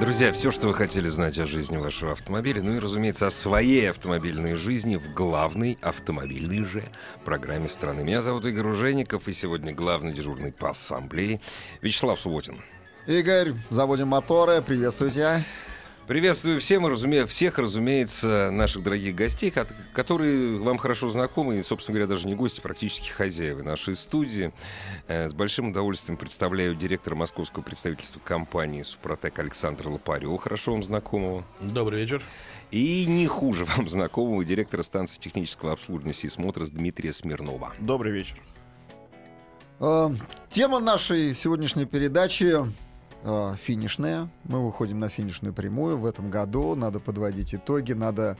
Друзья, все, что вы хотели знать о жизни вашего автомобиля, ну и, разумеется, о своей автомобильной жизни в главной автомобильной же программе страны. Меня зовут Игорь Ужеников, и сегодня главный дежурный по ассамблее Вячеслав Субботин. Игорь, заводим моторы, приветствую тебя. Приветствую всем, разуме... всех, разумеется, наших дорогих гостей, которые вам хорошо знакомы, и, собственно говоря, даже не гости, практически хозяева нашей студии. Э, с большим удовольствием представляю директора московского представительства компании «Супротек» Александра Лопарева, хорошо вам знакомого. Добрый вечер. И не хуже вам знакомого директора станции технического обслуживания «Сисмотрос» Дмитрия Смирнова. Добрый вечер. Э, тема нашей сегодняшней передачи э, финишная. Мы выходим на финишную прямую в этом году. Надо подводить итоги, надо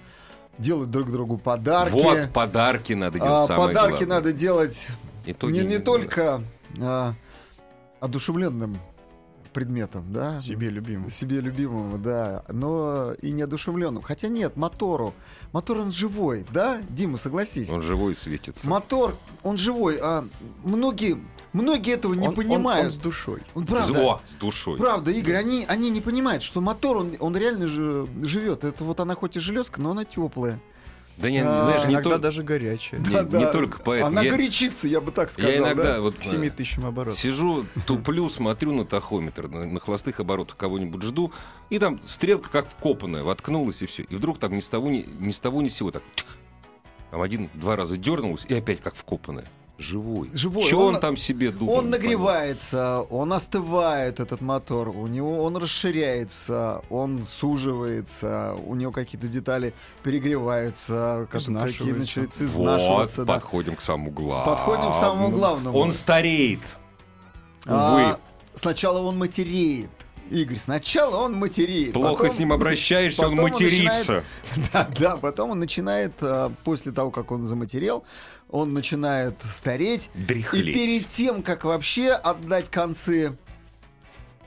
делать друг другу подарки. Вот, подарки надо делать. А, подарки главное. надо делать Итоги не, не только а, одушевленным предметом, да? Себе любимым. Себе любимому, да. Но и неодушевленным. Хотя нет, мотору. Мотор он живой, да? Дима, согласись. Он живой светится. Мотор, он живой. А многие, многие этого не Он- он- понимают. Он, с душой. Он правда. О, с душой. Правда, Игорь, они, они не понимают, что мотор, он, он реально же живет. Это вот она хоть и железка, но она теплая. Да не, А, знаешь, не, Иногда то- даже горячая. не- не только поэтому. Она Я- горячится, я бы так сказал. Я иногда да? вот К э, 7 тысячам оборотов. сижу, туплю, смотрю на тахометр, на, на холостых оборотах кого-нибудь жду, и там стрелка как вкопанная, воткнулась и все. И вдруг там ни с того ни, ни с того ни с сего так. Там один-два раза дернулась, и опять как вкопанная. Живой. Живой. Че Он- он, там себе думает? Он нагревается, он остывает, этот мотор, у него он расширяется, он суживается, у него какие-то детали перегреваются, как- какие Изнашиваются. начинаются Вот, изнашиваться. да. подходим к самому главному. Подходим к самому главному. Он стареет. А, Увы. сначала он матереет. Игорь, сначала он матереет. Плохо потом- с ним обращаешься, он матерится. начинает- да, да, потом он начинает, а, после того, как он заматерел, он начинает стареть. Дряхлеть. И перед тем, как вообще отдать концы...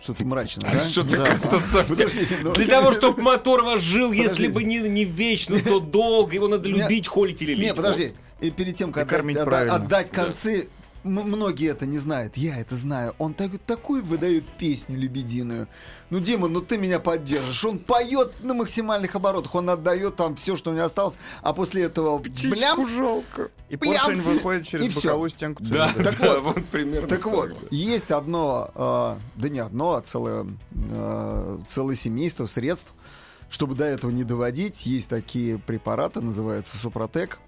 Что-то мрачно, да? Что-то Да. как-то совсем... Ну- Для того, чтобы мотор ваш жил, если бы не, не вечно, то долго, его надо любить, холить или лить. Не, подожди. И перед тем, как отдать, отдать Да. концы, многие это не знают. Я это знаю. Он так, такую выдает песню лебединую. Ну, Дима, ну ты меня поддержишь. Он поет на максимальных оборотах. Он отдает там все, что у него осталось. А после этого блямс. жалко. И Блямс, поршень выходит и через всё. боковую стенку Да. Так да, вот. вот примерно. Так вот, есть одно, э, да не одно, а целое, э, целое семейство средств, чтобы до этого не доводить. Есть такие препараты, называются Супротек,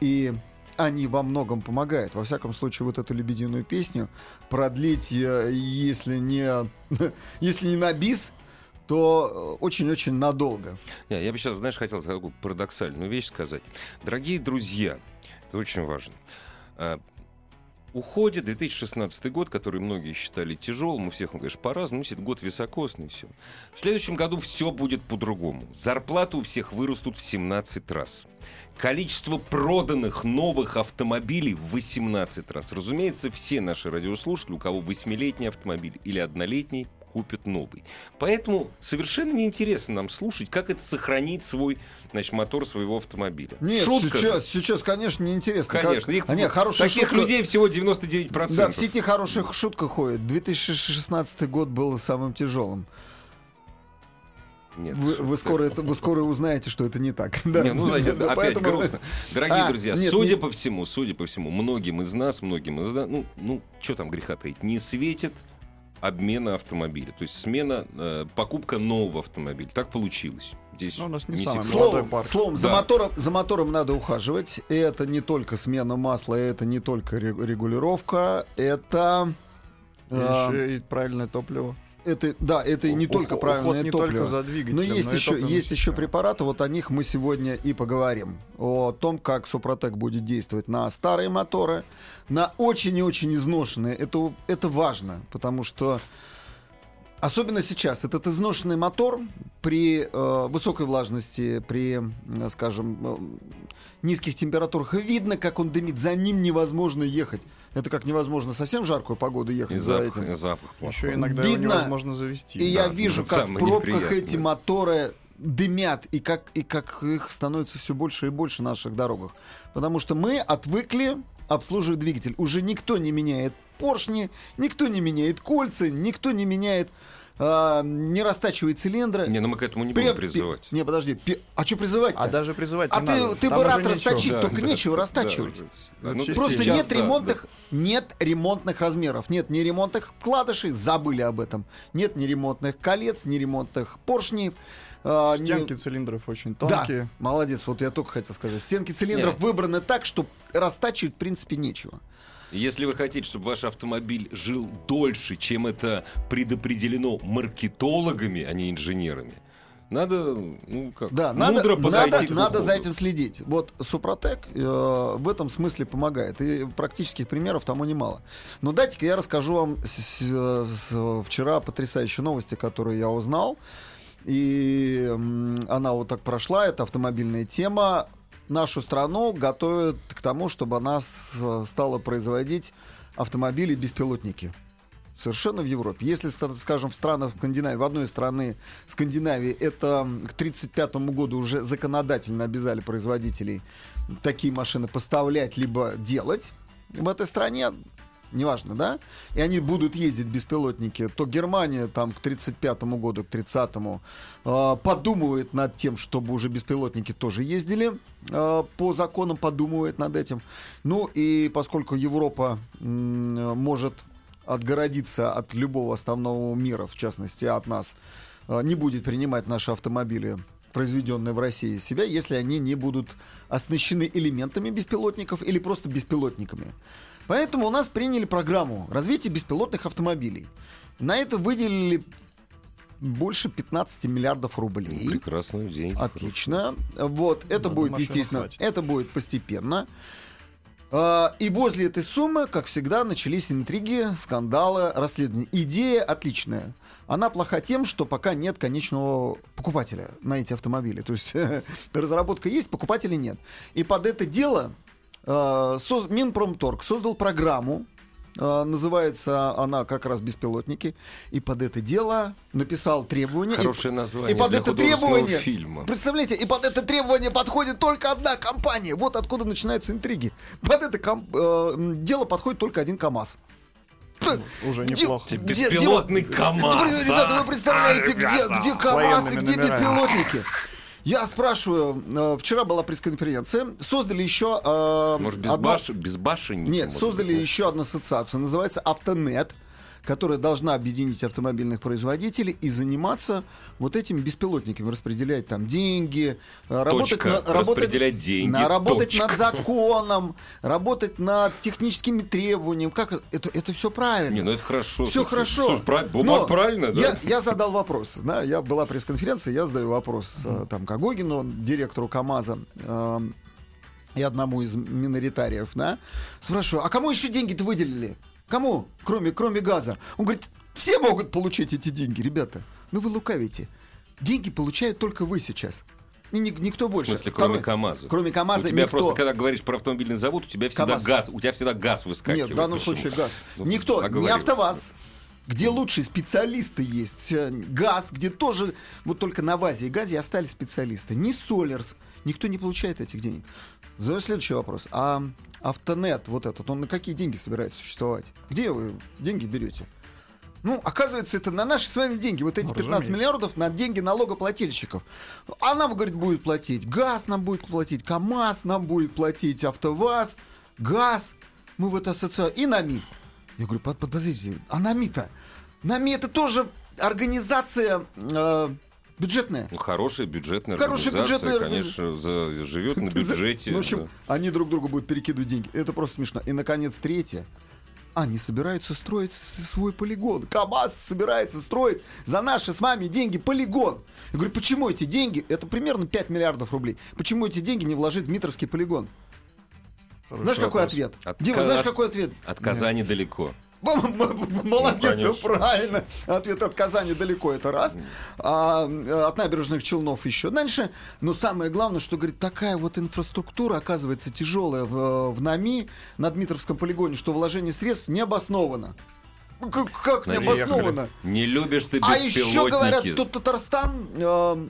и они во многом помогают. Во всяком случае, вот эту лебединую песню продлить, э, если не, если не на бис, то э, очень-очень надолго. Не, я бы сейчас, знаешь, хотел такую парадоксальную вещь сказать. Дорогие друзья, это очень важно. Уходит 2016 год, который многие считали тяжелым, у всех, он, конечно, по-разному, это год високосный, все. В следующем году все будет по-другому. Зарплаты у всех вырастут в 17 раз. Количество проданных новых автомобилей в 18 раз. Разумеется, все наши радиослушатели, у кого 8-летний автомобиль или однолетний, купят новый. Поэтому совершенно неинтересно нам слушать, как это сохранить свой значит, мотор своего автомобиля. Нет, Шутка. сейчас, сейчас, конечно, неинтересно. Как- Конечно, их, А, нет, хорошая таких шутка- людей всего 99%. Да, в сети хорошая шутка ходит. 2016 год был самым тяжелым. Нет, Вы, вы скоро это, вы скоро узнаете, что это не так. Да. Не, ну, знаете, опять поэтому- грустно. Дорогие А, друзья, нет, судя не- по всему, судя по всему, многим из нас, многим из нас, ну, ну, что там греха таить, не светит обмена автомобиля. То есть смена, э, покупка нового автомобиля. Так получилось. Здесь Ну, у нас не не самый Словом, парк. словом за, Да. мотором, за мотором надо ухаживать. И это не только смена масла, это не только ре- регулировка, это... а, Еще и правильное топливо. Это, да, это не только уход правильное не топливо. только за Но есть и еще, есть еще препараты, вот о них мы сегодня и поговорим. О том, как Супротек будет действовать на старые моторы, на очень и очень изношенные. Это, это важно, потому что Особенно сейчас. Этот изношенный мотор при э, высокой влажности, при, э, скажем, э, низких температурах, видно, как он дымит. За ним невозможно ехать. Это как невозможно совсем в жаркую погоду ехать И за запах, этим. и запах плохой. Еще иногда Видно. его невозможно завести. И я Да, вижу, это как в пробках эти моторы дымят, и как, и как их становится все больше и больше на наших дорогах. Потому что мы отвыкли обслуживать двигатель. Уже никто не меняет поршни, никто не меняет кольца, никто не меняет, а, не растачивает цилиндры. Не, ну мы к этому не будем призывать. пи- Не, подожди. пи- А что призывать-то? А даже призывать А не ты- надо. ты Там бы рад ничего. расточить, только нечего растачивать. да. Ну, Просто Сейчас, нет да, ремонтных, нет ремонтных размеров, нет ни ремонтных вкладышей, забыли об этом. Нет ни ремонтных колец, ни ремонтных поршней. а, Стенки цилиндров очень Да, тонкие. молодец, вот я только хотел сказать. Стенки цилиндров Нет. выбраны так, что растачивать в принципе нечего. Если вы хотите, чтобы ваш автомобиль жил дольше, чем это предопределено маркетологами, а не инженерами, надо, ну как, Да, мудро надо, надо, надо за этим следить. Вот Супротек э, в этом смысле помогает. И практических примеров тому немало. Но дайте-ка я расскажу вам с- с- с- вчера потрясающие новости, которые я узнал. И м, она вот так прошла, это автомобильная тема. Нашу страну готовят к тому, чтобы она стала производить автомобили-беспилотники. Совершенно в Европе. Если, ска- скажем, в странах Скандинавии, в одной из страны Скандинавии, это к 1935 году уже законодательно обязали производителей такие машины поставлять либо делать в этой стране, неважно, да, и они будут ездить беспилотники, то Германия там к 35 году, к 30-му э, подумывает над тем, чтобы уже беспилотники тоже ездили, э, по законам подумывает над этим. Ну и поскольку Европа м, может отгородиться от любого основного мира, в частности от нас, э, не будет принимать наши автомобили произведенные в России себя, если они не будут оснащены элементами беспилотников или просто беспилотниками. Поэтому у нас приняли программу развития беспилотных автомобилей. На это выделили больше 15 миллиардов рублей. Прекрасный день. Отлично. Вот, это Надо будет, естественно, хватит. это будет постепенно. А, И возле этой суммы, как всегда, начались интриги, скандалы, расследования. Идея отличная. Она плоха тем, что пока нет конечного покупателя на эти автомобили. То есть разработка есть, покупателей нет. И под это дело Минпромторг создал программу, э, называется она как раз «Беспилотники», и под это дело написал требования. и- Хорошее название и под для это требование, фильма. представляете, и под это требование подходит только одна компания. Вот откуда начинаются интриги. Под это ком- э, дело подходит только один КАМАЗ. Уже Где- неплохо. где- Беспилотный где- КАМАЗ, Ребята, а? вы представляете, А, где, ребята, где КАМАЗ и где беспилотники? Я спрашиваю, э, вчера была пресс-конференция, создали еще... э, Может, без, одно- баш... без башенника? Нет, создали быть, еще одну ассоциацию, называется Автонет, которая должна объединить автомобильных производителей и заниматься вот этими беспилотниками, распределять там деньги, э, работать, Точка. на- работать, деньги. на- работать Точка. над законом, работать над техническими требованиями. Как это? Это, все правильно. Не, ну это хорошо. Все слушай. хорошо. Слушай, прав- Но правильно, да? Я, я задал вопрос. Да, я была пресс-конференция, я задаю вопрос э, там Кагогину, директору КАМАЗа. э, и одному из миноритариев, да, спрашиваю, а кому еще деньги-то выделили? Кому, кроме, кроме газа? Он говорит, все могут получить эти деньги, ребята. Ну вы лукавите. Деньги получают только вы сейчас. И ни- никто В больше. смысле, кроме Второй- КАМАЗа? Кроме КАМАЗа У тебя никто. просто, когда говоришь про автомобильный завод, у тебя всегда КАМАЗ. газ, у тебя всегда газ выскакивает. Нет, в данном случае газ. Ну, Никто, не. АвтоВАЗ, где лучшие специалисты есть, э, ГАЗ, где тоже, вот только на ВАЗе и ГАЗе остались специалисты, не Солерс, никто не получает этих денег. Задаю следующий вопрос. А Автонет, вот этот, он на какие деньги собирается существовать? Где вы деньги берете? Ну, оказывается, это на наши с вами деньги. Вот эти Ну, 15 разумеется. миллиардов на деньги налогоплательщиков. А нам, говорит, будет платить ГАЗ, нам будет платить КАМАЗ, нам будет платить АвтоВАЗ, ГАЗ. Мы в эту ассоциацию. И НАМИ. Я говорю, под, под- подождите, а НАМИ-то? НАМИ это тоже организация э, бюджетная. Ну, хорошая бюджетная Хорошая организация, бюджетная конечно, за- живет на бюджете. Ну, в общем, да. они друг другу будут перекидывать деньги. Это просто смешно. И, наконец, третье. Они собираются строить свой полигон. КАМАЗ собирается строить за наши с вами деньги полигон. Я говорю, почему эти деньги, это примерно 5 миллиардов рублей, почему эти деньги не вложить в Дмитровский полигон? Хороший знаешь, какой вопрос. ответ? От Дима, знаешь, какой ответ? От Казани далеко. Молодец, конечно. правильно. Ответ от Казани далеко, это раз. А, э, от набережных Челнов еще дальше. Но самое главное, что, говорит, такая вот инфраструктура оказывается тяжелая в, в НАМИ, на Дмитровском полигоне, что вложение средств не обосновано. Как, как не Наверное. обосновано? Не любишь ты А еще говорят, тут Татарстан э,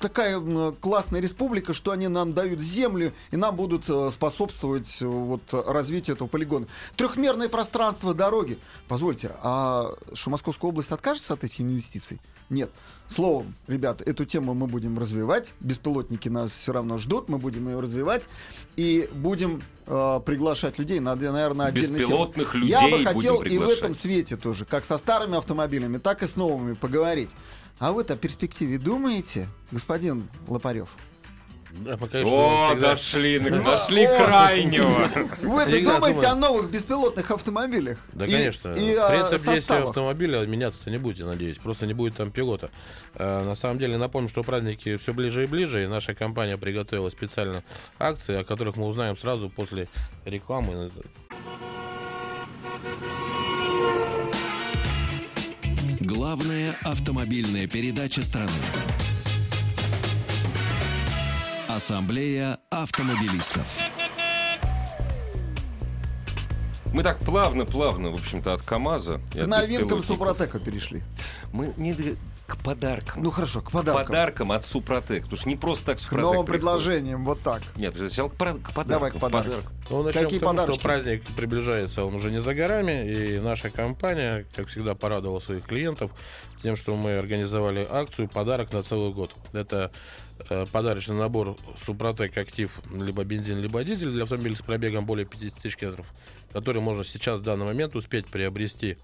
такая классная республика, что они нам дают землю и нам будут э, способствовать э, вот развитию этого полигона. Трехмерное пространство дороги. Позвольте, а что Московская область откажется от этих инвестиций? Нет. Словом, ребята, эту тему мы будем развивать. Беспилотники нас все равно ждут, мы будем ее развивать и будем э, приглашать людей на, наверное, отдельную тему. Беспилотных людей Я бы хотел и в этом свете тоже, как со старыми автомобилями, так и с новыми поговорить. А вы-то о перспективе думаете, господин Лопарев? Да, пока что О, всегда- дошли, нашли крайнего. Всегда думаете о новых беспилотных автомобилях? Да, конечно. Принцип действия автомобиля меняться не будет, я надеюсь. Просто не будет там пилота. Э, на самом деле, напомню, что праздники все ближе и ближе, и наша компания приготовила специально акции, о которых мы узнаем сразу после рекламы. Главная автомобильная передача страны. Ассамблея автомобилистов. Мы так плавно-плавно, в общем-то, от КАМАЗа. К новинкам. Супротека перешли. Мы не к подаркам. Ну хорошо, к к подаркам. подаркам от Супротек. Потому что не просто так К Супротек новым приходит. предложениям, вот так. Нет, сначала к, к подаркам. Давай к подаркам. Подарок. Ну, начнем Какие с того, подарочки? что праздник приближается, он уже не за горами, и наша компания, как всегда, порадовала своих клиентов тем, что мы организовали акцию «Подарок на целый год». Это э, подарочный набор Супротек Актив, либо бензин, либо дизель для автомобиля с пробегом более 50 тысяч километров, который можно сейчас в данный момент успеть приобрести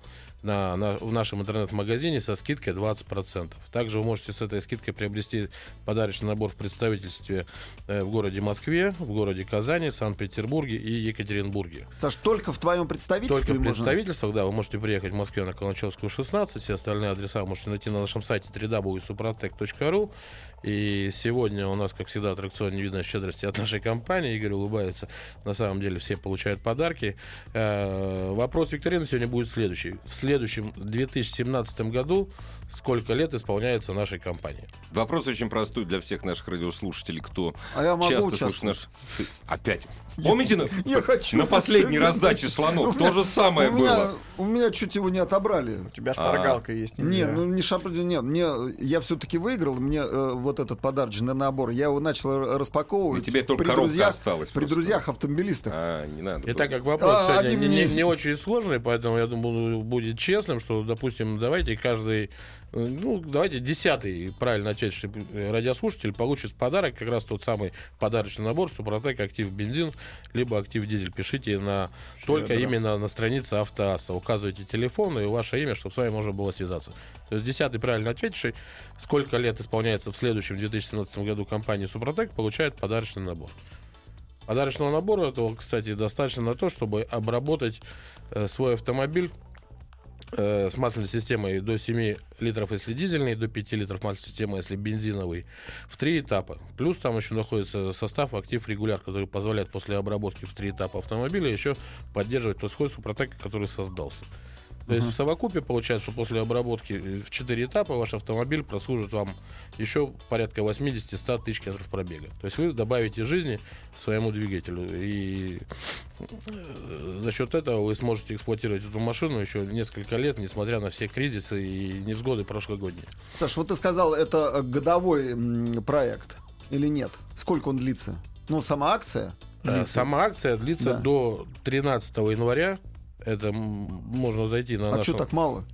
на, на- в нашем интернет-магазине со скидкой 20%. Также вы можете с этой скидкой приобрести подарочный набор в представительстве э, в городе Москве, в городе Казани, Санкт-Петербурге и Екатеринбурге. Саш, только в твоем представительстве Только в можно? представительствах, да, вы можете приехать в Москве на Каланчевскую 16, все остальные адреса вы можете найти на нашем сайте www.suprotec.ru. И сегодня у нас, как всегда, аттракцион невиданной щедрости от нашей компании. Игорь улыбается. На самом деле все получают подарки. Э, Вопрос викторины сегодня будет следующий. В следующем 2017 году сколько лет исполняется нашей компании? Вопрос очень простой для всех наших радиослушателей, кто А я могу часто слушает наш... Опять. Помните, на, Я хочу. на последней раздаче слонов то же самое было? У меня чуть его не отобрали. У тебя А. шпаргалка есть. Не, нельзя. ну не шап... нет, мне я все-таки выиграл, мне э, вот этот подарочный набор, я его начал распаковывать. И тебе только при коробка друзьях, осталась При просто. друзьях автомобилистах. А, не надо. И так как вопрос А, сегодня не, не- мне- не очень сложный, поэтому я думаю, будет честным, что, допустим, давайте каждый, ну, давайте десятый правильно ответивший э, радиослушатель получит подарок как раз тот самый подарочный набор Супротек Актив Бензин, либо Актив Дизель. Пишите на только именно на странице Автоасса. Указывайте телефон и ваше имя, чтобы с вами можно было связаться. То есть десятый правильно ответивший, сколько лет исполняется в следующем 2017 году компании Супротек, получает подарочный набор. Подарочного набора этого, кстати, достаточно на то, чтобы обработать э, свой автомобиль э, с масляной системой до 7 литров, если дизельный, до 5 литров масляной системы, если бензиновый, в три этапа. Плюс там еще находится состав актив регуляр, который позволяет после обработки в три этапа автомобиля еще поддерживать тот свой супротек, который создался. То есть в совокупе получается, что после обработки э, в 4 этапа ваш автомобиль прослужит вам еще порядка 80-100 тысяч километров пробега. То есть вы добавите жизни своему двигателю. И э, за счет этого вы сможете эксплуатировать эту машину еще несколько лет, несмотря на все кризисы и невзгоды прошлогодние. Саш, вот ты сказал, это э, годовой проект или нет? Сколько он длится? Ну, сама акция? Длится. Сама акция длится Да. до 13 января. Это можно зайти на А нашу... что так мало?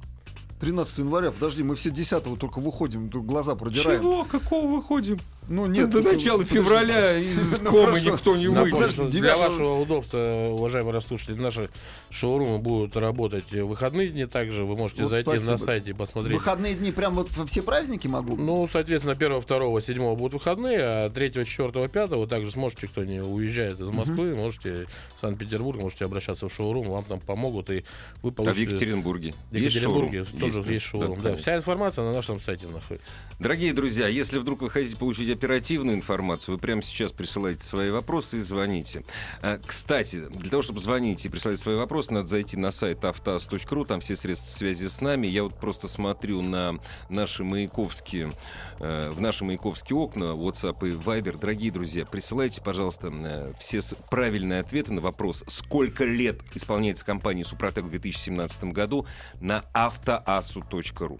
13 января, подожди, мы все 10 только выходим, глаза продираем. Чего? Какого выходим? Ну нет, До начала февраля из Ну, комы никто не выйдет. для вашего удобства, уважаемые расслушатели, наши шоурумы будут работать в выходные дни также. Вы можете зайти на сайте и посмотреть. Выходные дни прям вот во все праздники могу? Ну, соответственно, 1, 2, 7 будут выходные, а 3, 4, 5 вы также сможете, кто не уезжает из Москвы, можете в Санкт-Петербург, можете обращаться в шоурум, вам там помогут, и вы А в получите... Екатеринбурге? В Екатеринбурге тоже есть шоурум. Да, вся информация на нашем сайте находится. Дорогие друзья, если вдруг вы хотите получить оперативную информацию, вы прямо сейчас присылаете свои вопросы и звоните. А, Кстати, для того, чтобы звонить и присылать свои вопросы, надо зайти на сайт автоаз.ру, там все средства связи с нами. Я вот просто смотрю на наши маяковские, э, в наши маяковские окна, WhatsApp и Viber. Дорогие друзья, присылайте, пожалуйста, э, все правильные ответы на вопрос, сколько лет исполняется компания «Супротек» в 2017 году на автоасу.ру.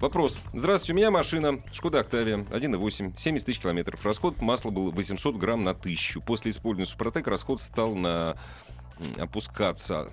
Вопрос. Здравствуйте, у меня машина Шкода Октавия 1.8, 70 тысяч километров. Расход масла был 800 грамм на тысячу. После использования Супротек расход стал на опускаться.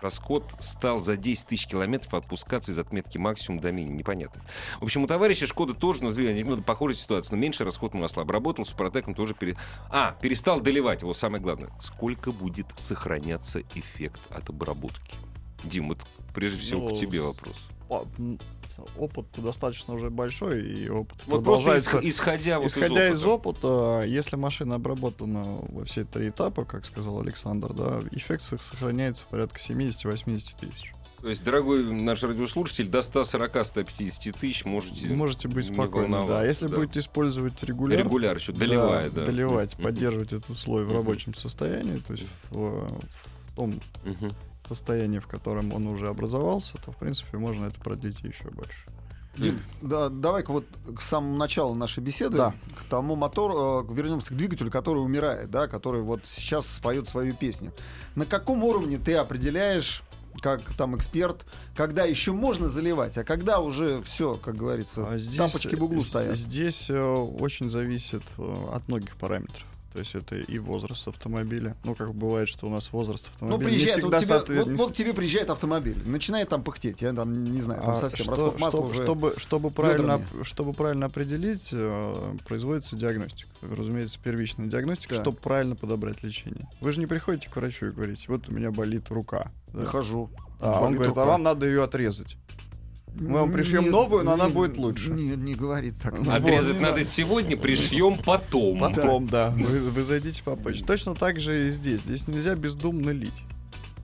Расход стал за 10 тысяч километров отпускаться из отметки максимум до минимум. Непонятно. В общем, у товарища Шкода тоже, ну, немного похожая ситуация, но меньше расход масла. Обработал Супротеком тоже... Пере... А, перестал доливать. Его самое главное. Сколько будет сохраняться эффект от обработки? Дим, вот прежде всего Ну, к тебе вопрос. Опыт достаточно уже большой, и опыт Вот продолжается. исх- исходя, вот Исходя из из опыта. опыта, если машина обработана во все три этапа, как сказал Александр, да, эффект сох- сохраняется порядка 70-80 тысяч. То есть, дорогой наш радиослушатель, до 140-150 тысяч можете, Можете быть спокойны, да. Если да. будете использовать регуляр, регуляр еще, доливая, да. доливать, Мгм. поддерживать этот слой в рабочем состоянии, то есть в, в том Мгм. Состоянии, в котором он уже образовался, то, в принципе, можно это продлить еще больше. Дим, да, давай-ка вот к самому началу нашей беседы, Да. к тому мотору, э, вернемся к двигателю, который умирает, да, который вот сейчас споет свою песню. На каком уровне ты определяешь, как там эксперт, когда еще можно заливать, а когда уже все, как говорится, А здесь, тапочки в углу з- стоят? Здесь э, очень зависит э, от многих параметров. То есть это и возраст автомобиля. Ну, как бывает, что у нас возраст Ну, автомобиля не приезжает, вот, всегда тебе, вот, не вот к тебе приезжает автомобиль, начинает там пыхтеть, я там не знаю, там А, совсем что- расход масла чтобы, уже. чтобы, чтобы, правильно, ведрами. чтобы правильно определить, э, производится диагностика. Разумеется, первичная диагностика, Да. чтобы правильно подобрать лечение. Вы же не приходите к врачу и говорите, вот у меня болит рука. да. Прихожу. А он говорит, а рука. вам надо ее отрезать. Мы вам пришьем Нет, новую, но она нет, будет лучше. Нет, не говорит так. Отрезать вот, надо сегодня, пришьем потом. Потом, да. Вы, вы зайдите попозже. Точно так же и здесь. Здесь нельзя бездумно лить.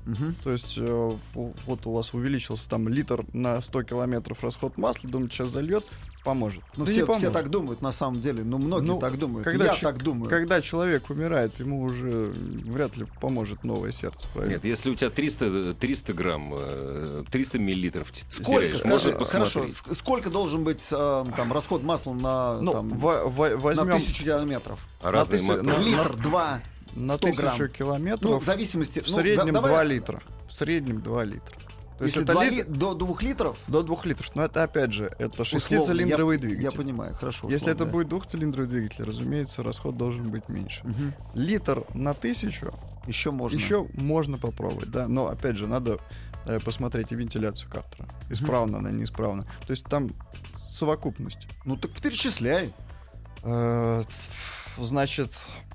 Мгм. То есть э, вот у вас увеличился там литр на 100 километров расход масла, думаете, сейчас зальет, поможет. Ну, Да все, все так думают, на самом деле. Ну, многие Ну, так думают. когда Я ч- так думаю. Когда человек умирает, ему уже вряд ли поможет новое сердце, правильно? Нет, если у тебя 300, 300 грамм, э, 300 миллилитров т- Сколько, теряешь, скажи, хорошо, сколько должен быть э, там расход масла на, ну, там, во- на возьмем тысячу километров? А разные тысячу- моторы. на- Литр, два, на 100 тысячу грамм. километров ну, в зависимости... в ну, среднем да- давай, 2 литра. В среднем 2 литра. То есть Если это два лит- ли- до двух литров, до 2 литров. Но это опять же, это условно, шестицилиндровый я, двигатель. Я понимаю, хорошо. Если это условно. будет двухцилиндровый двигатель, разумеется, расход должен быть меньше. Мгм. Литр на тысячу Еще можно. еще можно попробовать, да. Но опять же, надо э, посмотреть и вентиляцию картера. Исправно она, неисправна. То есть там совокупность. Ну так перечисляй. Э, Значит,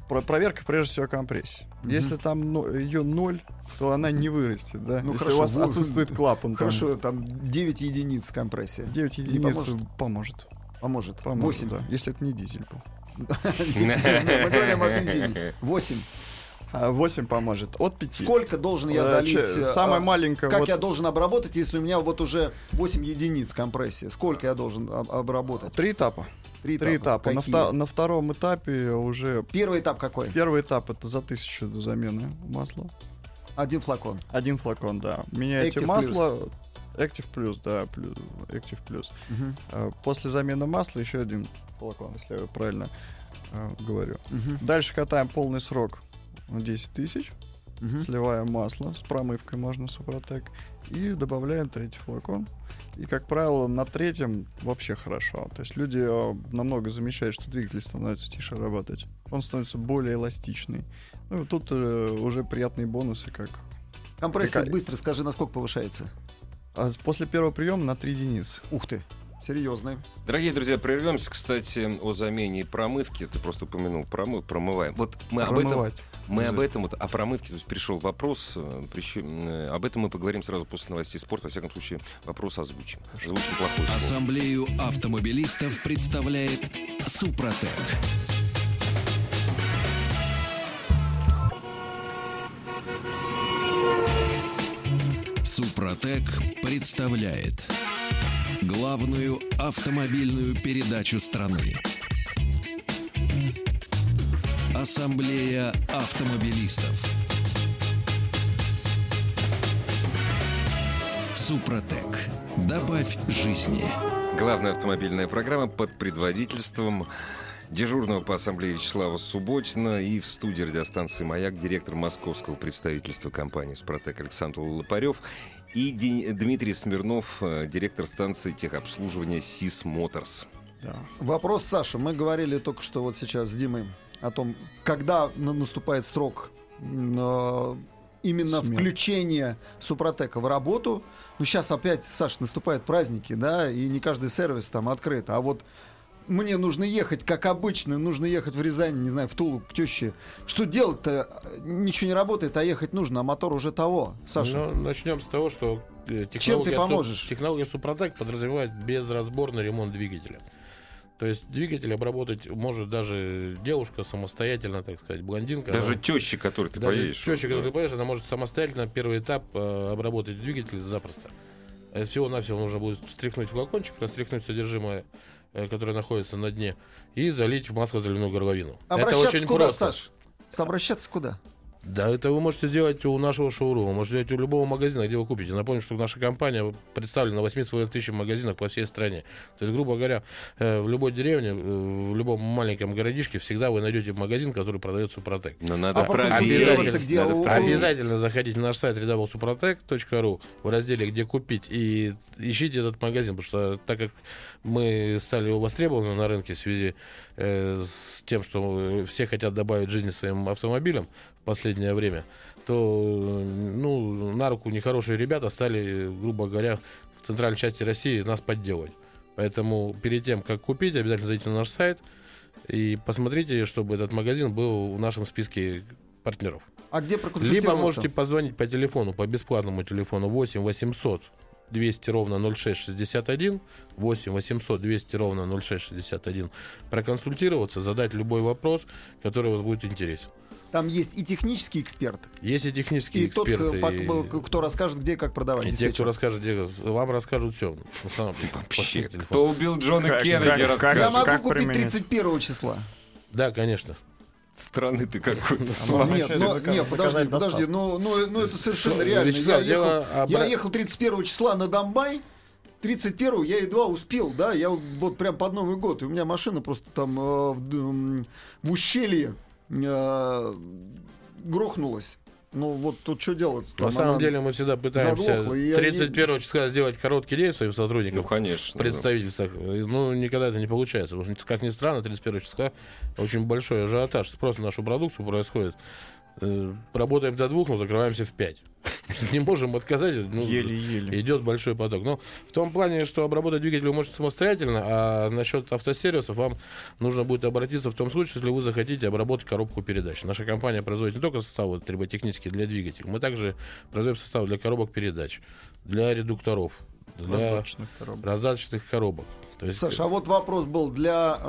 про- проверка прежде всего компрессии. Мгм. Если там ее ноль, то она не вырастет, да. Ну, Если хорошо, у вас вы- отсутствует клапан, там Хорошо, там 9 единиц компрессия. 9 Не единиц поможет? поможет. Поможет. Поможет, 8. да. Если это не дизель был. Мы говорим о бензине. 8. А 8 поможет. От 5. Сколько должен я Э, залить? а, маленькая. Как вот я должен обработать, если у меня вот уже 8 единиц компрессии? Сколько я должен об- обработать? Три этапа. Три Три этапа. На, Какие? вто- на втором этапе уже Первый этап какой? первый этап это за тысячу до замены масла. Один флакон. Один флакон, да. Меняете Active масло. Active Plus, да, плюс, Active Plus. Мгм. А, После замены масла еще один флакон, если я правильно а, говорю. Мгм. Дальше катаем полный срок на 10 тысяч, Мгм. сливаем масло, с промывкой можно Супротек, и добавляем третий флакон. И, как правило, на третьем вообще хорошо. То есть люди а, намного замечают, что двигатель становится тише работать. Он становится более эластичный. Ну, и тут э, уже приятные бонусы, как Компрессия Какая- быстро, скажи, насколько повышается? а после первого приема на 3 единицы. Ух ты, серьезный. Дорогие друзья, прервемся, кстати, о замене и промывке. Ты просто упомянул промы, промываем. Вот мы об этом, Промывать. мы об этом, вот, о промывке, то есть пришел вопрос, э, причем, э, об этом мы поговорим сразу после новостей спорта. Во всяком случае, вопрос озвучим. Озвучим плохой спорт. Ассамблею автомобилистов представляет Супротек. Супротек представляет главную автомобильную передачу страны. Ассамблея автомобилистов. Супротек. Добавь жизни. Главная автомобильная программа под предводительством дежурного по ассамблее Вячеслава Субботина и в студии радиостанции «Маяк» директор московского представительства компании «Супротек» Александр Лопарев и Ди- Дмитрий Смирнов, э, директор станции техобслуживания «СИС Моторс». Да. Вопрос, Саша. Мы говорили только что вот сейчас с Димой о том, когда на- наступает срок э, именно Смен. включения Супротека в работу. Ну, сейчас опять, Саш, наступают праздники, да, и не каждый сервис там открыт. А вот мне нужно ехать, как обычно, нужно ехать в Рязань, не знаю, в Тулу, к теще. Что делать-то? Ничего не работает, а ехать нужно, а мотор уже того. Саша, Ну, начнем с того, что э, технология, Чем ты Суп- поможешь? технология Супротек подразумевает безразборный ремонт двигателя. То есть двигатель обработать может даже девушка самостоятельно, так сказать, блондинка. Даже она- теща, которой ты даже поедешь. теща, которую ты поедешь, она может самостоятельно первый этап э, обработать двигатель запросто. Э, Всего-навсего нужно будет встряхнуть флакончик, растряхнуть содержимое, э, которое находится на дне, и залить в масло-заливную горловину. обращаться это очень куда, просто. Саш? С- Обращаться куда? Да, это вы можете сделать у нашего шоурума, можете сделать у любого магазина, где вы купите. Напомню, что наша компания представлена на 8,5 тысяч магазинах по всей стране. То есть, грубо говоря, э, в любой деревне, э, в любом маленьком городишке всегда вы найдете магазин, который продает Супротек. Но надо А проверить. где? надо У-. Обязательно заходите на наш сайт www.suprotec.ru в разделе «Где купить» и ищите этот магазин, потому что так как мы стали востребованы на рынке в связи э, с тем, что все хотят добавить жизни своим автомобилям последнее время, то ну, на руку нехорошие ребята стали, грубо говоря, в центральной части России нас подделывать. Поэтому перед тем, как купить, обязательно зайдите на наш сайт и посмотрите, чтобы этот магазин был в нашем списке партнеров. А где Либо проконсультироваться? можете позвонить по телефону, по бесплатному телефону 8 800 200 ровно 0661, 8 800 200 ровно 0661, проконсультироваться, задать любой вопрос, который вас будет интересен. Там есть и технический эксперт, Есть и технические и тот, эксперты, кто, и- кто расскажет, где и как продавать. и те, кто расскажет, где, вам расскажут все. На самом деле. Вообще, кто убил Джона Как- Кеннеди, как- расскажет. Я могу как купить применить? 31 числа. Да, конечно. Страны ты какой-то нет, но, нет, подожди, подожди, ну, ну, ну это совершенно Что, реально. Вячеслав, я, ехал, обра- я ехал 31 числа на Донбай, 31 я едва успел, да, я вот прям под Новый год, и у меня машина просто там э, в, м, в ущелье э, грохнулась. Ну вот тут что делать? На Там самом она- деле мы всегда пытаемся заглохла, и я- 31 числа сделать короткий день своим Ну, сотрудникам. конечно. в представительствах. Ну, никогда это не получается. Как ни странно, 31 числа очень большой ажиотаж. Спрос на нашу продукцию происходит. Э, Работаем до двух, но закрываемся в пять. Не можем отказать. ну, Еле-еле. Идет большой поток. Но в том плане, что обработать двигатель вы можете самостоятельно, а насчет автосервисов вам нужно будет обратиться в том случае, если вы захотите обработать коробку передач. Наша компания производит не только составы триботехнические для двигателей, мы также производим составы для коробок передач, для редукторов, для Раздаточных коробок. раздаточных коробок. То есть, Саша, а вот вопрос был для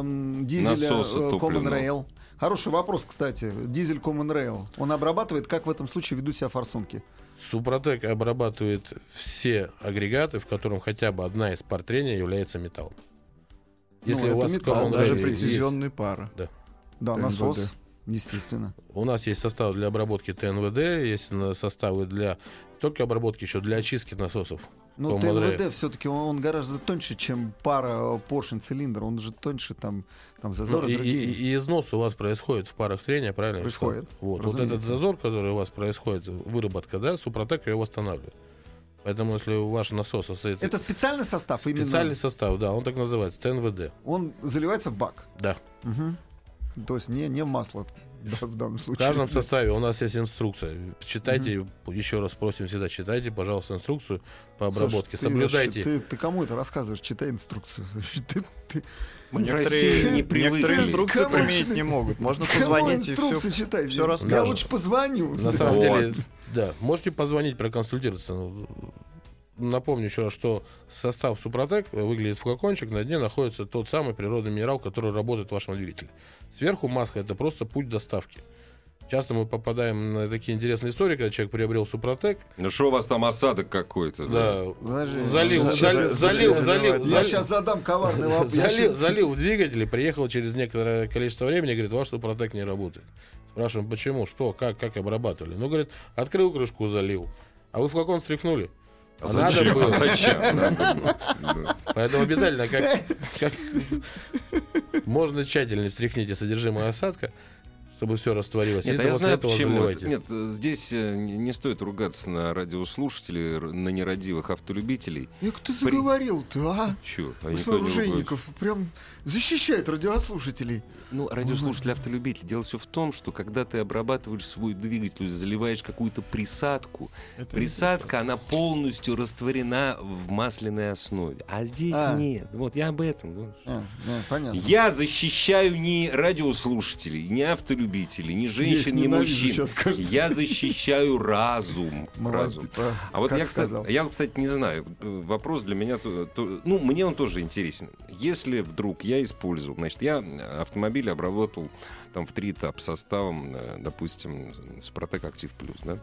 эм, дизеля Насоса э, Common. Rail. Хороший вопрос, кстати. Дизель Common Rail. Он обрабатывает, как в этом случае ведут себя форсунки? Супротек обрабатывает все агрегаты, в котором хотя бы одна из пар трения является металлом. Ну, Если это у вас металл, Даже Rail есть- прецизионные пары. Да, ТНВД. насос, естественно. У нас есть состав для обработки ТНВД, есть составы для только обработки, еще для очистки насосов. Ну, ТНВД все-таки он, он гораздо тоньше, чем пара поршень цилиндр. Он же тоньше, там, там Ну, зазоры и, и- другие. и износ у вас происходит в парах трения, правильно? Происходит, Вот, вот этот зазор, который у вас происходит, выработка, да, Супротек ее восстанавливает. Поэтому, если ваш насос состоит... Это специальный состав именно? специальный состав, да, он так называется, ТНВД. Он заливается в бак? Да. Мгм. То есть не, не в масло да, в данном В случае. каждом составе у нас есть инструкция. Читайте, еще раз просим всегда, читайте, пожалуйста, инструкцию по обработке. ты, Соблюдайте. Ты, ты кому это рассказываешь? Читай инструкцию. Ты- ты- в Некоторые, не некоторые Кому применить не могут. Можно Кому позвонить и все. читай? всё Я расскажут. лучше позвоню. На самом Вот. деле, да, можете позвонить, проконсультироваться. Напомню еще раз, что состав Супротек выглядит флакончик, на дне находится тот самый природный минерал, который работает в вашем двигателе. Сверху маска это просто путь доставки. Часто мы попадаем на такие интересные истории, когда человек приобрел Супротек, Ну что у вас там осадок какой-то? да, Подожди. залил, залил, Я сейчас задам коварный вопрос. Залил, залил двигатель и приехал через некоторое количество времени, говорит, ваш Супротек не работает. Спрашиваем, почему, что, как, как обрабатывали. Ну, говорит, открыл крышку, залил. А вы флакон стряхнули? А надо зачем? было. А зачем? Надо было. Да. Поэтому обязательно, как, как можно тщательнее встряхните содержимое осадка, чтобы все растворилось. Нет, а я после знаю почему. заливайте. Нет, здесь э, не стоит ругаться на радиослушателей, на нерадивых автолюбителей. Эх, ты заговорил-то, а? Чё? А оружейников прям защищает радиослушателей. Ну, радиослушатель, автолюбитель. Дело все в том, что когда ты обрабатываешь свой двигатель, то есть заливаешь какую-то присадку, Это присадка, она полностью растворена в масляной основе. А здесь А. нет. Вот я об этом. вот. А, да, понятно. Я защищаю не радиослушателей, не автолюбителей, не женщин, их не ненавижу, мужчин. скажете. Я защищаю разум. Разум. А, вот я, кстати, я, кстати, не знаю. э, Вопрос для меня, ну, мне он тоже интересен. Если вдруг я использовал, значит, я автомобиль обработал там в три этапа составом, э, допустим, Супротек Актив Плюс, да.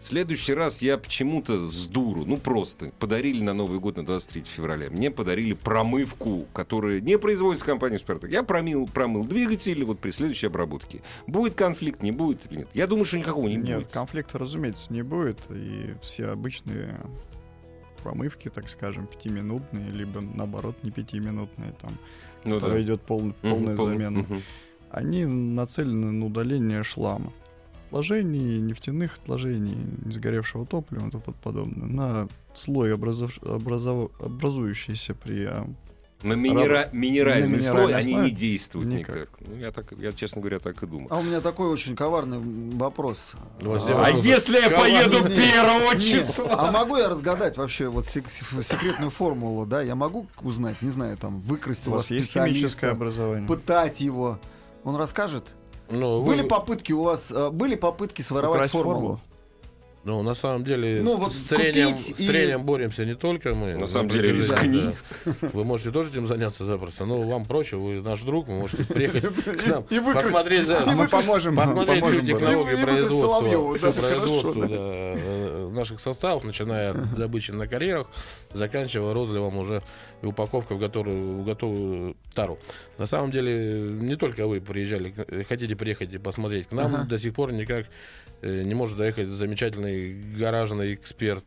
В следующий раз я почему-то с дуру, ну просто, подарили на Новый год на 23 февраля. Мне подарили промывку, которая не производится компанией Супротек. Я промыл, промыл двигатель вот при следующей обработке. Будет конфликт, не будет или нет? Я думаю, что никакого не Нет, будет. конфликта, разумеется, не будет. И все обычные промывки, так скажем, пятиминутные, либо наоборот не пятиминутные, там, Ну которая да. идет пол- полная пол- замена, мгм. они нацелены на удаление шлама. Отложений, нефтяных отложений, несгоревшего топлива и тому подобное, на слой, образов- образов- образующийся при а, На минера- минеральный на слой минеральной они основе не действуют никак. никак. Ну, я, так, я, честно говоря, так и думал. А у меня такой очень коварный вопрос. Ну, А, вопрос. если я поеду Нет, нет. А могу я разгадать вообще вот сек- секретную формулу, да? Я могу узнать, не знаю, там, выкрасть у у вас специалиста, образование. пытать его. Он расскажет? Ну, вы- Были попытки у вас, э, были попытки своровать Украсть формулу? формулу? Ну, на самом деле, Ну, с- вот с, трением, с и- трением боремся не только мы. На на самом деле, рискни. да. Вы можете тоже этим заняться запросто. Но вам проще, вы наш друг, вы можете приехать к нам, и выкрасть- посмотреть, да, А мы поможем, посмотреть всю поможем, технологию И выкрасть производства, Соловьеву, всю да, производство хорошо, да, э, наших составов, начиная от добычи на карьерах, заканчивая розливом уже и упаковкой в готовую, готовую тару. На самом деле, не только вы приезжали, к- хотите приехать и посмотреть. К нам Ага. до сих пор никак э, не может доехать замечательный гаражный эксперт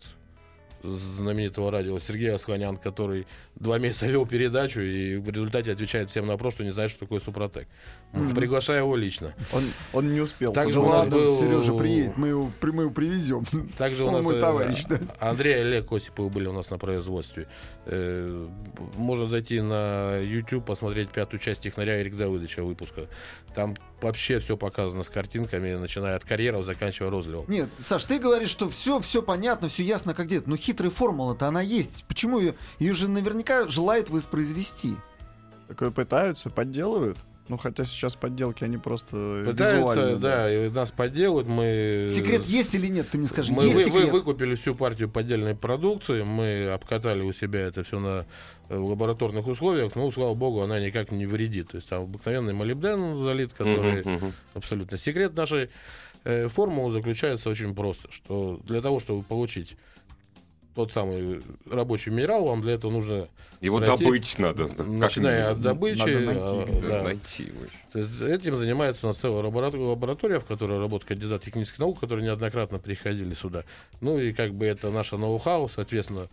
знаменитого радио Сергей Асханян, который два месяца вел передачу и в результате отвечает всем на вопрос, что не знает, что такое Супротек. Мгм. Приглашаю его лично. Он, он не успел. Так же Ну у нас был- Сережа приедет, мы его, мы его привезем. Также у нас мой э, товарищ, да. Андрей и Олег Осиповы были у нас на производстве. Э, Можно зайти на YouTube, посмотреть пятую часть технаря Эрик Давыдовича выпуска. Там вообще все показано с картинками, начиная от карьеров, заканчивая розливом. Нет, Саш, ты говоришь, что все, все понятно, все ясно, как где-то. Но хитрая формула-то она есть. Почему ее? Ее же наверняка желают воспроизвести. Такое пытаются, подделывают. Ну, хотя сейчас подделки, они просто Пытаются, да, и нас подделывают. Мы Секрет есть или нет? Ты мне скажи. Мы есть вы- вы- выкупили всю партию поддельной продукции, мы обкатали у себя это все на э, лабораторных условиях, но, слава богу, она никак не вредит. То есть там обыкновенный молибден залит, который Мгм, мгм. абсолютно секрет нашей э, формулы заключается очень просто, что для того, чтобы получить тот самый рабочий минерал, вам для этого нужно, Его Пройти, добыть надо. как начиная от минимум. добычи, Надо найти, а, Да, найти его то есть этим занимается у нас целая лабора- лаборатория, в которой работает кандидат технических наук, которые неоднократно приходили сюда. Ну и как бы это наше ноу-хау, соответственно,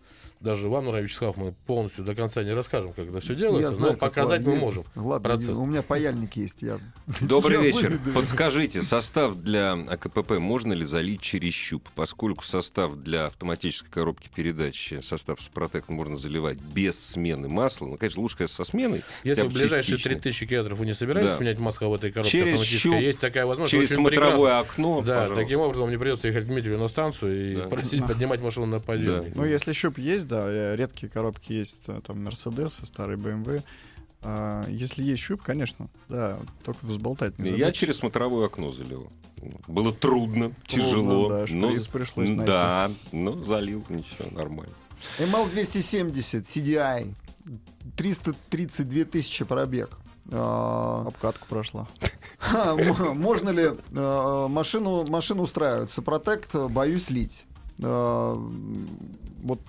даже вам, Нура Вячеслав, мы полностью до конца не расскажем, как это все делается, Я знаю, но показать мы можем. Ладно, процесс. у меня паяльник есть. Я... Добрый Я вечер. выведу. Подскажите, состав для АКПП можно ли залить через щуп? Поскольку состав для автоматической коробки передач, состав Супротек можно заливать без смены масла. Ну, конечно, лучше, конечно, со сменой. Если в ближайшие частично. 3000 километров вы не собираетесь Да. менять масло в этой коробке Через автоматической, щуп, есть такая возможность. Через смотровое прекрасно. окно, Да, пожалуйста. таким образом вам не придется ехать к Дмитрию на станцию и Да. просить поднимать машину на подъемник. Ну, если щуп есть, да, э, редкие коробки есть, э, там, Мерседес, старый BMW. А, если есть щуп, конечно, да, только взболтать не Я через смотровое окно залил. Было трудно, Трудно, тяжело. да, но, пришлось найти. да, но залил, ничего, нормально. ML270 CDI. 332 тысячи пробег. А, Обкатку прошла. Можно ли э, машину, машину устраивать? Сопротект, боюсь лить. Э, Вот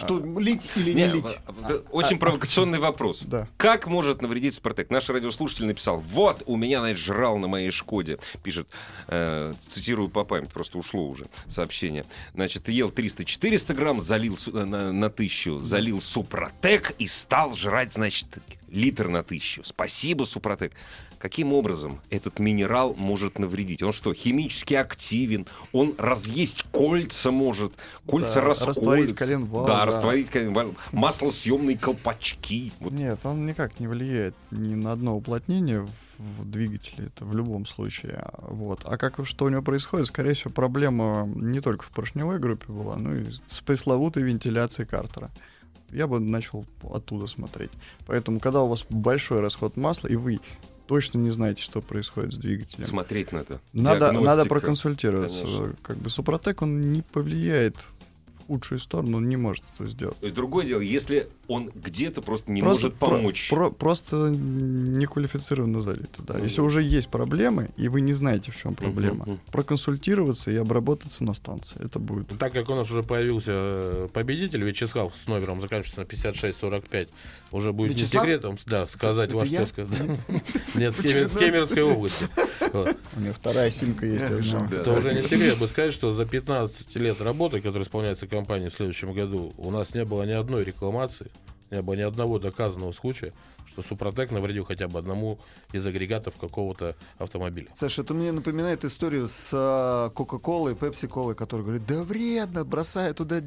что, лить или не Не, лить? в- в- Очень провокационный вопрос. Да. Как может навредить Спартак? Наш радиослушатель написал, вот, у меня, значит, жрал на моей Шкоде. Пишет, э, цитирую по памяти, просто ушло уже сообщение. Значит, ел 300-400 грамм, залил э, на, на тысячу, залил Супротек и стал жрать, значит, литр на тысячу. Спасибо, Супротек. Каким образом этот минерал может навредить? Он что, химически активен? Он разъесть кольца может? Кольца Да, расколются? растворить коленвал, Да, да. растворить коленвал. Маслосъемные колпачки. Вот Нет, он никак не влияет ни на одно уплотнение в, двигателе, это в любом случае. Вот. А как что у него происходит? Скорее всего, проблема не только в поршневой группе была, но и с пресловутой вентиляцией картера. Я бы начал оттуда смотреть. Поэтому, когда у вас большой расход масла, и вы точно не знаете, что происходит с двигателем, смотреть надо. надо, надо Диагностика. проконсультироваться. конечно. Как бы Супротек, он не повлияет худшую сторону, он не может это сделать. То есть другое дело, если он где-то просто не Просто может про- помочь. про- просто неквалифицированно залито, да. Мгм. Если уже есть проблемы, и вы не знаете, в чем проблема, мгм. проконсультироваться и обработаться на станции. Это будет. Ну, Так как у нас уже появился э, победитель, Вячеслав с номером заканчивается на 5645, уже будет Вячеслав? не секретом, да, сказать ваш я? Нет, с Кемер- с Кемеровской области. У меня вторая симка есть. Да, Это да. уже не секрет бы сказать, что за 15 лет работы, которая исполняется компанией в следующем году, у нас не было ни одной рекламации, не было ни одного доказанного случая, что Супротек навредил хотя бы одному из агрегатов какого-то автомобиля. Саша, это мне напоминает историю с э, Кока-Колой, Пепси-Колой, который говорит, да вредно, бросая туда э,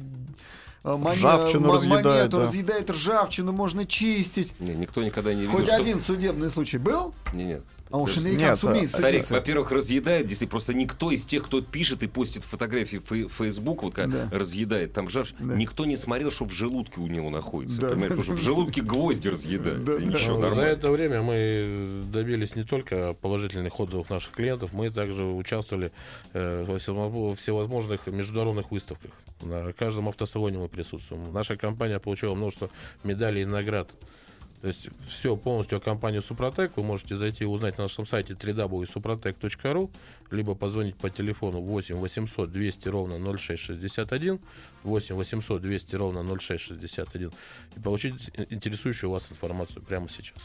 моне- Ржавчину мо- разъедает, монету, да. разъедает ржавчину, можно чистить. Не, никто никогда не видел. Хоть что- один судебный случай был? Не, нет. А уж американцы Нет, а- умеют Старик, судиться. во-первых, разъедает, если просто никто из тех, кто пишет и постит фотографии в Facebook, вот как Да. разъедает там жав, Да. никто не смотрел, что в желудке у него находится. Да, понимаешь? да, Потому что в желудке гвозди разъедают. Да, и да. ничего, Ну, За это время мы добились не только положительных отзывов наших клиентов, мы также участвовали э, во всевозможных международных выставках. На каждом автосалоне мы присутствуем. Наша компания получила множество медалей и наград. То есть все полностью о компании Супротек вы можете зайти и узнать на нашем сайте www.suprotec.ru либо позвонить по телефону 8 800 200 ровно 0661 8 800 200 ровно 0661 и получить интересующую вас информацию прямо сейчас.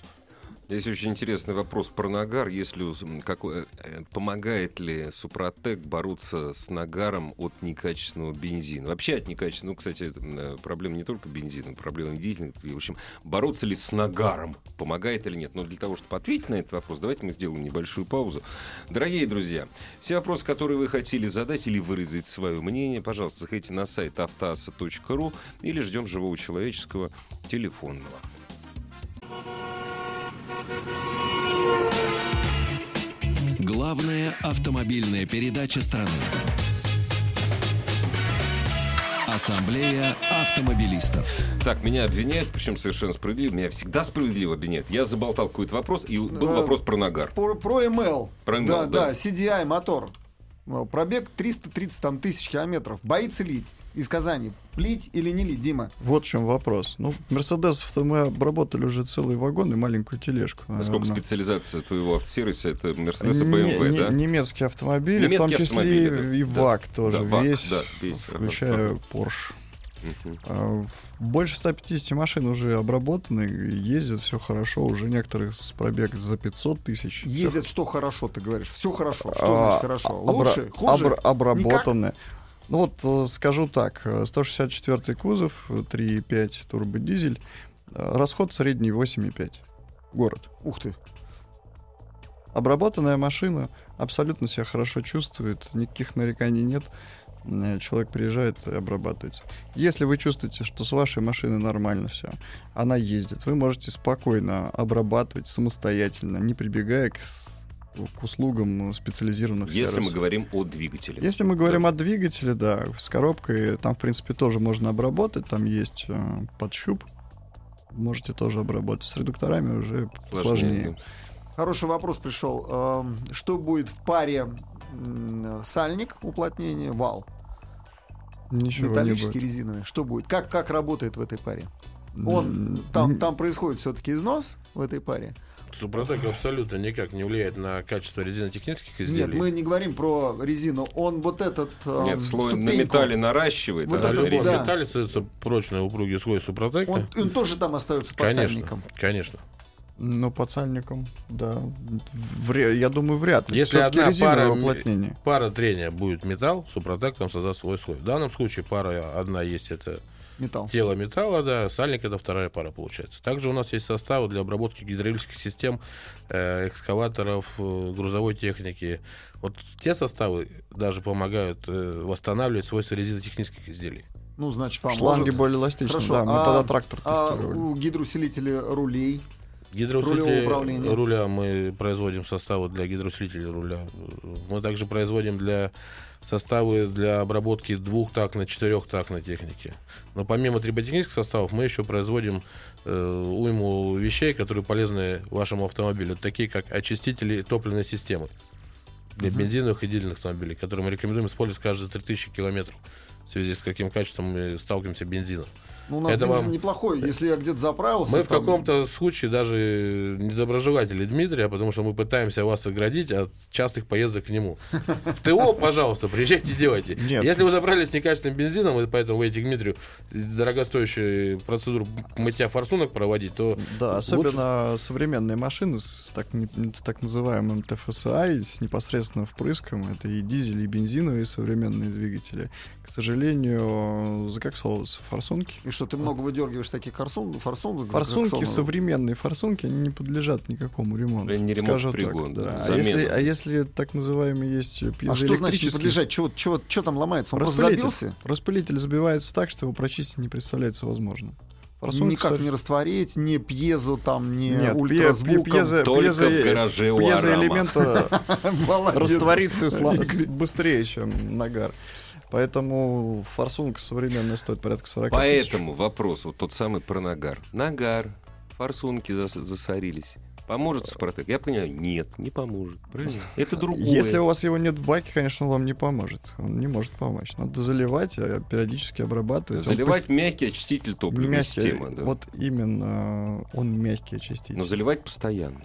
Здесь очень интересный вопрос про нагар. Если какой- э, помогает ли Супротек бороться с нагаром от некачественного бензина? Вообще от некачественного, ну, кстати, это, э, проблема не только бензина, проблема дизельных. И, В общем, бороться ли с нагаром, помогает или нет? Но для того, чтобы ответить на этот вопрос, давайте мы сделаем небольшую паузу. Дорогие друзья, все вопросы, которые вы хотели задать или выразить свое мнение, пожалуйста, заходите на сайт автоаса.ру или ждем живого человеческого телефонного. Главная автомобильная передача страны. Ассамблея автомобилистов. Так, меня обвиняют, причем совершенно справедливо. Меня всегда справедливо обвиняют. Я заболтал какой-то вопрос, и был Да. вопрос про нагар. Про, про ML. Про ML, да, да. да, CDI мотор. Э, Пробег 330 там, тысяч километров. Боится лить из Казани. Лить или не лить, Дима? Вот в чем вопрос. Ну, Мерседесов-то мы обработали уже целый вагон и маленькую тележку. А Сколько наверное. специализация твоего автосервиса? Это Мерседес и Не- да? Немецкие автомобили, в том Немецкие числе автомобили, да. и Да. ВАК тоже, Да, ВАК, весь, да, весь. включая Ага. Porsche. Мгм. А, в- Больше 150 машин уже обработаны, ездят все хорошо, уже некоторых с пробег за 500 тысяч. Ездят что хорошо, ты говоришь. Все хорошо. Что А, значит хорошо? обра- Лучше? Хуже? обра- обработаны. Ну вот э, скажу так, э, 164 кузов, э, 3,5 турбодизель, э, расход средний 8,5. Город. Ух ты. Обработанная машина абсолютно себя хорошо чувствует, никаких нареканий нет. Э, Человек приезжает и обрабатывается. Если вы чувствуете, что с вашей машиной нормально все, она ездит, вы можете спокойно обрабатывать самостоятельно, не прибегая к, к услугам специализированных Если мы сервисов. говорим о двигателе. Если мы говорим о двигателе, да, с коробкой, там, в принципе, тоже можно обработать, там есть э, подщуп, можете тоже обработать. С редукторами уже сложнее. Хороший вопрос пришел. Эм, Что будет в паре сальник, уплотнение, вал? Ничего не металлический, будет. резиновый. Что будет? Как, как работает в этой паре? Он, там, там происходит все-таки износ в этой паре. Супротек абсолютно никак не влияет на качество резинотехнических изделий. Нет, мы не говорим про резину. Он вот этот э, Нет, слой на ступеньку, металле наращивает. Вот а на это любом да. металле остается прочный упругий слой супротека. он, он тоже там остается конечно, подсальником. конечно. Ну, по да. Вре- я думаю, вряд ли. Если одна пара, уплотнение. пара трения будет металл, супротек там создаст свой слой. В данном случае пара одна есть это Металл. тело металла, да, сальник это вторая пара получается. Также у нас есть составы для обработки гидравлических систем, э, экскаваторов, э, грузовой техники. Вот те составы даже помогают э, восстанавливать свойства резинотехнических изделий. Ну, значит, поможет. Шланги более эластичны. Хорошо, Да, мы а- тогда трактор А тестировали. у гидроусилителей рулей. Гидроусилители руля мы производим составы для гидроусилителей руля. Мы также производим для составы для обработки двухтактной, четырехтактной техники. Но помимо триботехнических составов мы еще производим э, уйму вещей, которые полезны вашему автомобилю, такие как очистители топливной системы для бензиновых и дизельных автомобилей, которые мы рекомендуем использовать каждые 3000 километров в связи с каким качеством мы сталкиваемся бензина. Ну, у нас Это бензин вам- неплохой. Если я где-то заправился... Мы в там- каком-то случае даже недоброжелатели Дмитрия, потому что мы пытаемся вас оградить от частых поездок к нему. В ТО, пожалуйста, приезжайте, делайте. Нет. Если вы заправились некачественным бензином, и поэтому вы идете к Дмитрию дорогостоящую процедуру мытья форсунок проводить, то Да, лучше- особенно современные машины с так, с так называемым ТФСА, с непосредственно впрыском. Это и дизель, и бензиновые современные двигатели. К сожалению, закоксовываются форсунки. И что, ты много выдергиваешь таких форсун, форсунок? Форсунки, современные форсунки, они не подлежат никакому ремонту. Они не скажу так, ремонтопригодны, да. А если, а если так называемые есть А что значит не пьезоэлектрические... подлежать? Чего, чего, чего там ломается? Он просто Распылитель. забился? Распылитель забивается так, что его прочистить не представляется возможным. Форсунки Никак со- не растворить, не пьезо, там, не Нет, пье- ультразвуком. пьезо- Только пьезо- в гараже у Арама. пьезоэлемента растворится быстрее, чем нагар. Поэтому форсунка современная стоит порядка 40 тысяч. Поэтому вопрос, вот тот самый про нагар. Нагар, форсунки зас- засорились. Поможет Супротек? Я понимаю, нет, не поможет. Правильно? Это другое. Если у вас его нет в баке, конечно, он вам не поможет. Он не может помочь. Надо заливать, а периодически обрабатывать. Он Заливать пос- мягкий очиститель топливной мягкий, системы. Да. Вот именно он мягкий очиститель. Но заливать постоянно.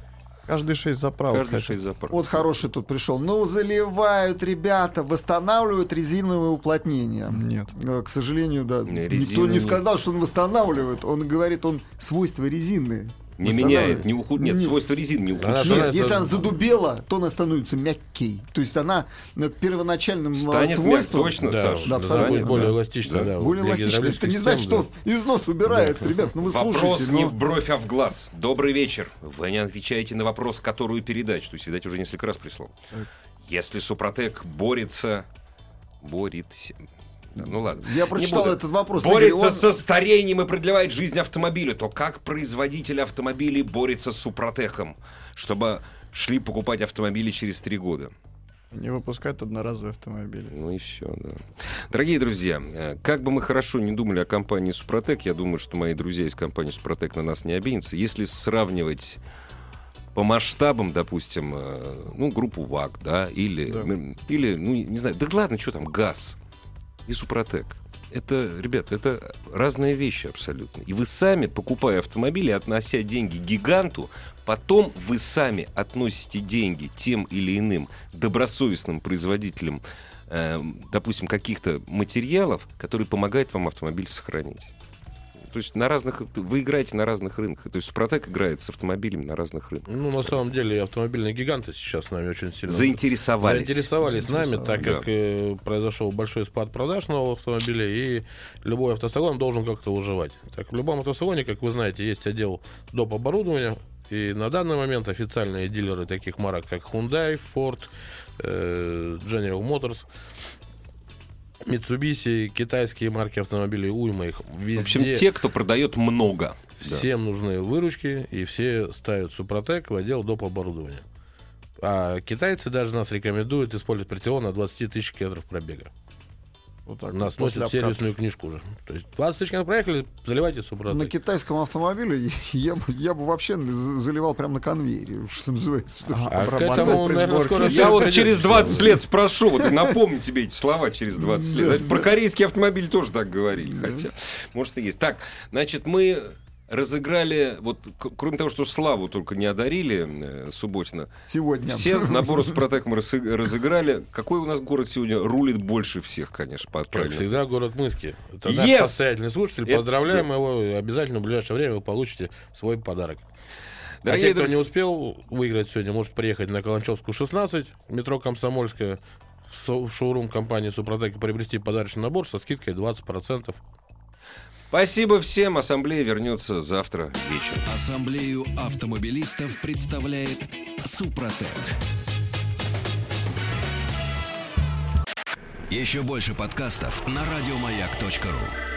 Каждые шесть заправок. Каждый хотя- шесть заправок. Вот хороший тут пришел. Ну, заливают ребята, восстанавливают резиновые уплотнения. Нет. Э, К сожалению, да. Не, Никто не- сказал, что он восстанавливает. Он говорит, он свойства резины. Не меняет, не ухуд... Нет, Не- свойства резины не Она ухудшают. Нет, становится- если она задубела, то она становится мягкей. То есть она э, к первоначальным э, Станет мяг- свойствам точно, да, Саша. да, абсолютно, будет более да. эластична, Да. да. более эластичной. Это не значит, что износ убирает, ребят. Ну вы Вопрос слушайте. не ну. в бровь, а в глаз. Добрый вечер. Вы не отвечаете на вопрос, которую передачу. То есть, видать, уже несколько раз прислал. Если Супротек борется... Борется... Да, ну ладно. Я прочитал этот вопрос. Борется Игорь, он- со старением и продлевает жизнь автомобилю, то как производитель автомобилей борется с Супротеком, чтобы шли покупать автомобили через три года? Не выпускают одноразовые автомобили. Ну и все, да. Дорогие друзья, э, как бы мы хорошо не думали о компании Супротек, я думаю, что мои друзья из компании Супротек на нас не обидятся. Если сравнивать по масштабам, допустим, э, ну, группу ВАГ, да, или, Да. или, ну, не знаю, да ладно, что там, ГАЗ и Супротек. Это, ребят, это разные вещи абсолютно. И вы сами, покупая автомобили, относя деньги гиганту, потом вы сами относите деньги тем или иным добросовестным производителям, э, допустим, каких-то материалов, которые помогают вам автомобиль сохранить. То есть на разных, вы играете на разных рынках. То есть Супротек играет с автомобилями на разных рынках. Ну, на самом деле, автомобильные гиганты сейчас с нами очень сильно Заинтересовались. заинтересовались нами, так Да. как э, произошел большой спад продаж новых автомобилей, и любой автосалон должен как-то выживать. Так, в любом автосалоне, как вы знаете, есть отдел доп. оборудования, и на данный момент официальные дилеры таких марок, как Hyundai, Ford, э, General Motors, Mitsubishi, китайские марки автомобилей, уйма их везде. В общем, те, кто продает много. Да. Всем нужны выручки, и все ставят Супротек в отдел доп. оборудования. А китайцы даже нас рекомендуют использовать Претион на 20 тысяч километров пробега. Вот так Нас вот, после носят обкатки. сервисную книжку уже. То есть 20 тысяч километров проехали, заливайте На Супротек. китайском автомобиле я, бы- я бы вообще за- заливал прямо на конвейере, что называется. что- А к этому, наверное, скоро Я вот через 20 лет спрошу, вот напомню тебе эти слова через 20 лет. Про корейские автомобили тоже так говорили, хотя, может, и есть. Так, значит, мы разыграли, вот кроме того, что Славу только не одарили э, Субботина, Сегодня. все наборы Супротек мы разы- разыграли. Какой у нас город сегодня рулит больше всех, конечно, по Как всегда, город Мыски. Это наш Yes! постоянный слушатель. Это- Поздравляем его. Обязательно в ближайшее время вы получите свой подарок. а Дорогие те, кто друзья- не успел выиграть сегодня, может приехать на Каланчевскую 16, метро Комсомольская, со- в шоурум компании Супротек и приобрести подарочный набор со скидкой 20%. Спасибо всем. Ассамблея вернется завтра вечером. Ассамблею автомобилистов представляет Супротек. Еще больше подкастов на радиомаяк.ру.